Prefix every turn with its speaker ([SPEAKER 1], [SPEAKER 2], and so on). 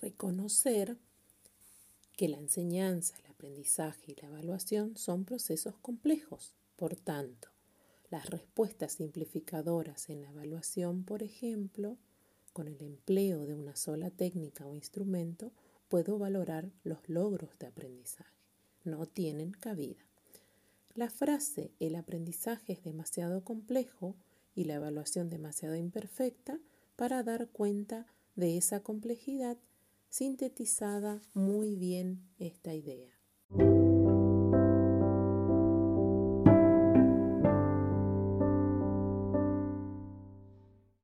[SPEAKER 1] reconocer que la enseñanza, el aprendizaje y la evaluación son procesos complejos. Por tanto, las respuestas simplificadoras en la evaluación, por ejemplo, con el empleo de una sola técnica o instrumento, puedo valorar los logros de aprendizaje. No tienen cabida. La frase el aprendizaje es demasiado complejo y la evaluación demasiado imperfecta para dar cuenta de esa complejidad sintetizada muy bien esta idea.